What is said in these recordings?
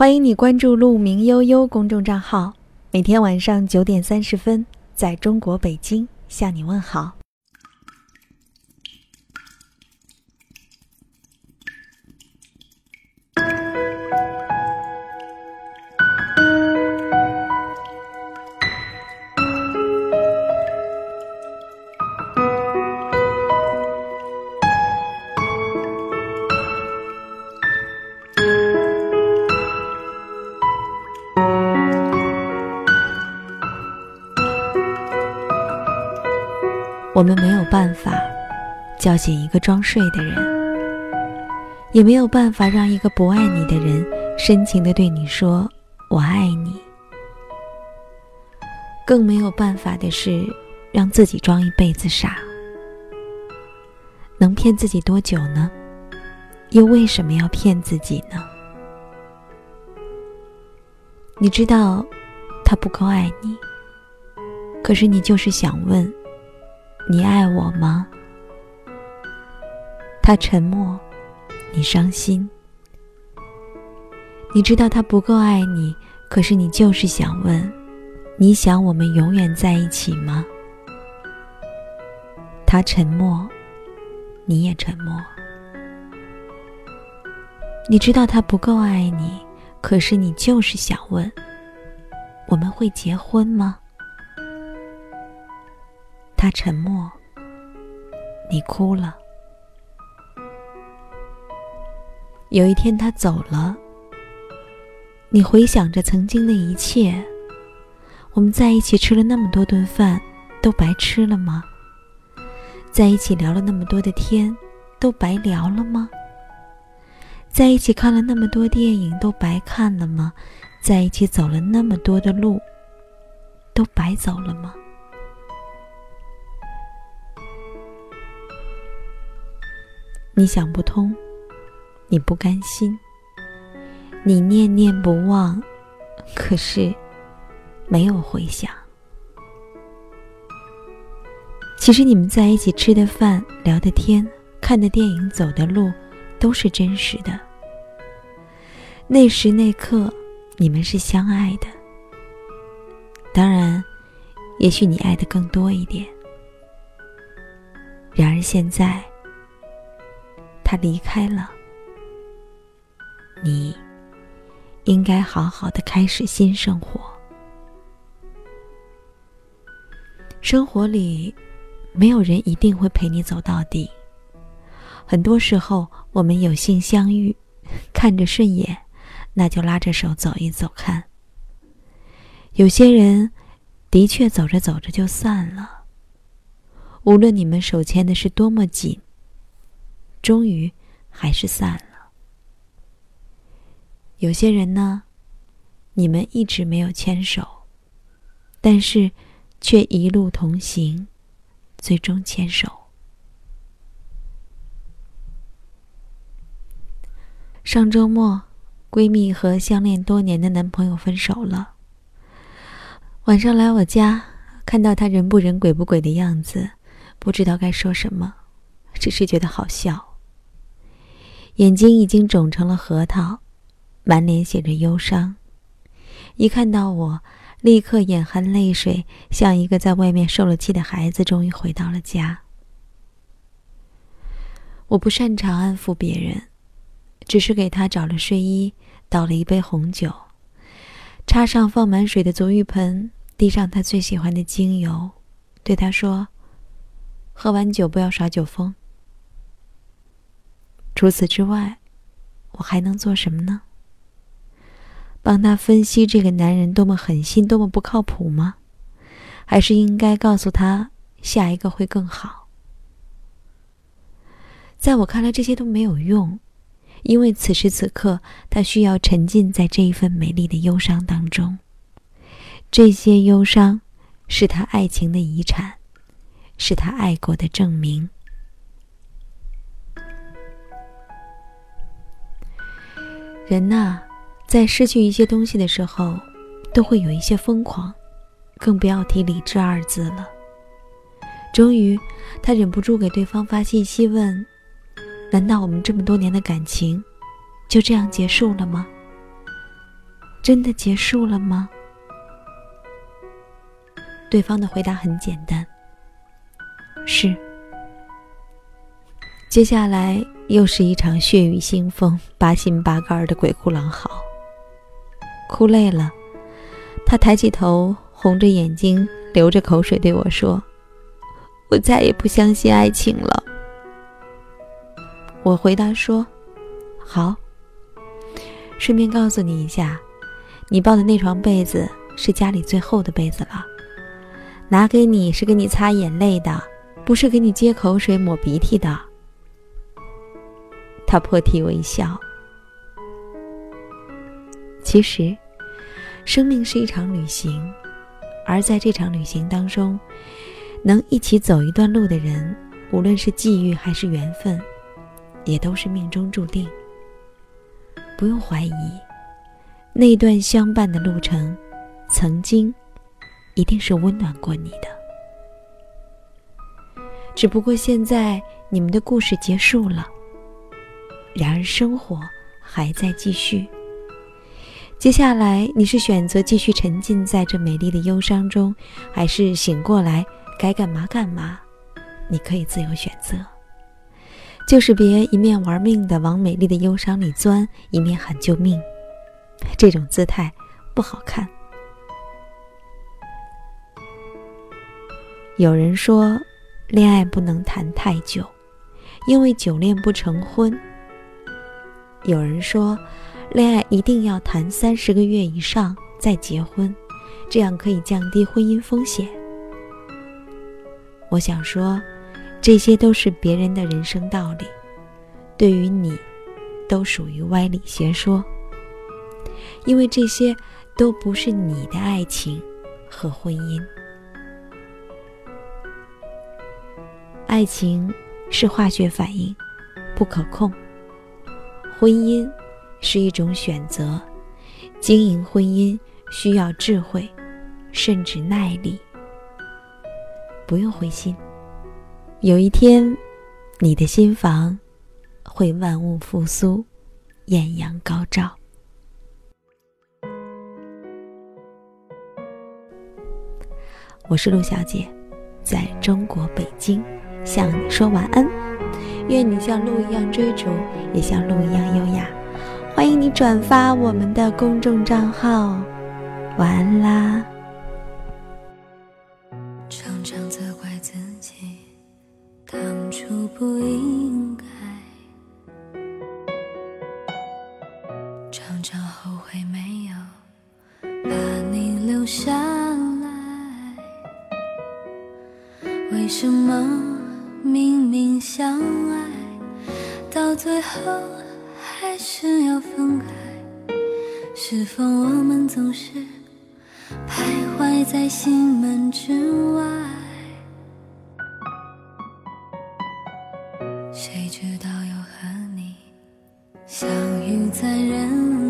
欢迎你关注“鹿鸣悠悠”公众账号，每天晚上九点三十分，在中国北京向你问好。我们没有办法叫醒一个装睡的人，也没有办法让一个不爱你的人深情的对你说“我爱你”，更没有办法的是让自己装一辈子傻。能骗自己多久呢？又为什么要骗自己呢？你知道他不够爱你，可是你就是想问。你爱我吗？他沉默，你伤心。你知道他不够爱你，可是你就是想问：你想我们永远在一起吗？他沉默，你也沉默。你知道他不够爱你，可是你就是想问：我们会结婚吗？他沉默，你哭了。有一天他走了，你回想着曾经的一切，我们在一起吃了那么多顿饭，都白吃了吗？在一起聊了那么多的天，都白聊了吗？在一起看了那么多电影，都白看了吗？在一起走了那么多的路，都白走了吗？你想不通，你不甘心，你念念不忘，可是没有回响。其实你们在一起吃的饭、聊的天、看的电影、走的路，都是真实的。那时那刻，你们是相爱的。当然，也许你爱的更多一点。然而现在。他离开了，你应该好好的开始新生活。生活里，没有人一定会陪你走到底。很多时候，我们有幸相遇，看着顺眼，那就拉着手走一走看。有些人，的确走着走着就散了。无论你们手牵的是多么紧。终于，还是散了。有些人呢，你们一直没有牵手，但是却一路同行，最终牵手。上周末，闺蜜和相恋多年的男朋友分手了。晚上来我家，看到他人不人鬼不鬼的样子，不知道该说什么，只是觉得好笑。眼睛已经肿成了核桃，满脸写着忧伤。一看到我，立刻眼含泪水，像一个在外面受了气的孩子，终于回到了家。我不擅长安抚别人，只是给他找了睡衣，倒了一杯红酒，插上放满水的足浴盆，滴上他最喜欢的精油，对他说：“喝完酒不要耍酒疯。”除此之外，我还能做什么呢？帮他分析这个男人多么狠心、多么不靠谱吗？还是应该告诉他下一个会更好？在我看来，这些都没有用，因为此时此刻他需要沉浸在这一份美丽的忧伤当中。这些忧伤是他爱情的遗产，是他爱过的证明。人呐，在失去一些东西的时候，都会有一些疯狂，更不要提理智二字了。终于，他忍不住给对方发信息问：“难道我们这么多年的感情，就这样结束了吗？”真的结束了吗？对方的回答很简单：是。接下来又是一场血雨腥风、八心八肝的鬼哭狼嚎。哭累了，他抬起头，红着眼睛，流着口水对我说：“我再也不相信爱情了。”我回答说：“好。”顺便告诉你一下，你抱的那床被子是家里最厚的被子了，拿给你是给你擦眼泪的，不是给你接口水、抹鼻涕的。他破涕为笑。其实，生命是一场旅行，而在这场旅行当中，能一起走一段路的人，无论是际遇还是缘分，也都是命中注定。不用怀疑，那段相伴的路程，曾经，一定是温暖过你的。只不过现在你们的故事结束了。然而，生活还在继续。接下来，你是选择继续沉浸在这美丽的忧伤中，还是醒过来该干嘛干嘛？你可以自由选择。就是别一面玩命的往美丽的忧伤里钻，一面喊救命，这种姿态不好看。有人说，恋爱不能谈太久，因为久恋不成婚。有人说，恋爱一定要谈三十个月以上再结婚，这样可以降低婚姻风险。我想说，这些都是别人的人生道理，对于你，都属于歪理邪说。因为这些都不是你的爱情和婚姻。爱情是化学反应，不可控。婚姻是一种选择，经营婚姻需要智慧，甚至耐力。不用灰心，有一天，你的心房会万物复苏，艳阳高照。我是陆小姐，在中国北京向你说晚安。愿你像鹿一样追逐，也像鹿一样优雅。欢迎你转发我们的公众账号。晚安啦！常常责怪自己，当初不应该；常常后悔没有把你留下来。为什么？明明相爱，到最后还是要分开。是否我们总是徘徊在心门之外？谁知道又和你相遇在人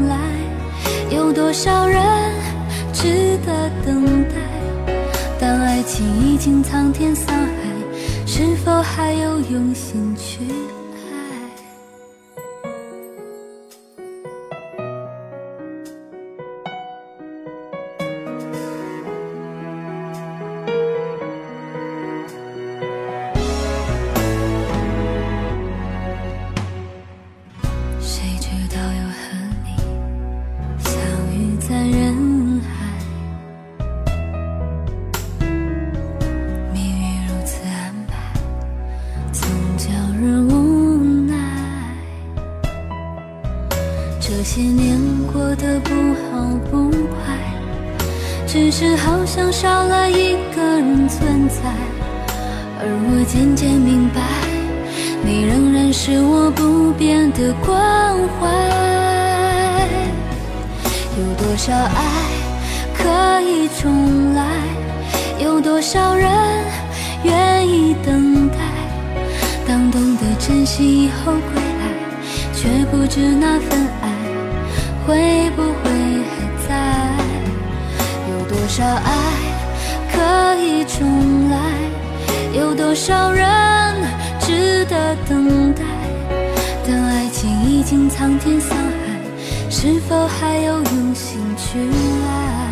来？多少人值得等待？当爱情已经苍天桑海，是否还有用心去？这些年过得不好不坏，只是好像少了一个人存在。而我渐渐明白，你仍然是我不变的关怀。有多少爱可以重来？有多少人愿意等待？当懂得珍惜以后归来，却不知那份爱。会不会还在？有多少爱可以重来？有多少人值得等待？当爱情已经苍天桑海，是否还有用心去爱？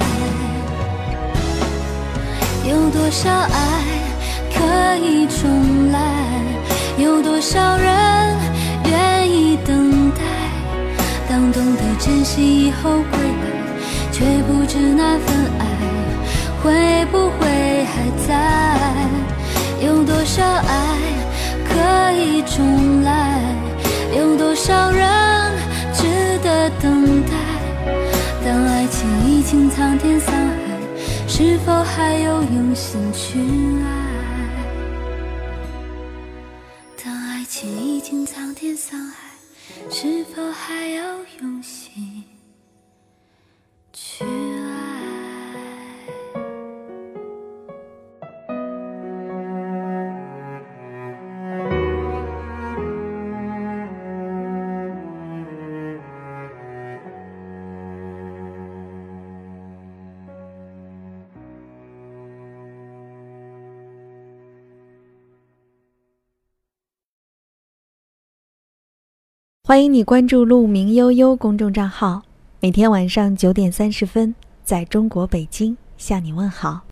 有多少爱可以重来？有多少人愿意等待？当懂得珍惜以后归来，却不知那份爱会不会还在？有多少爱可以重来？有多少人值得等待？当爱情已经苍天桑海，是否还有用心去爱？当爱情已经苍天桑海。是否还有用心去欢迎你关注“鹿鸣悠悠”公众账号，每天晚上九点三十分，在中国北京向你问好。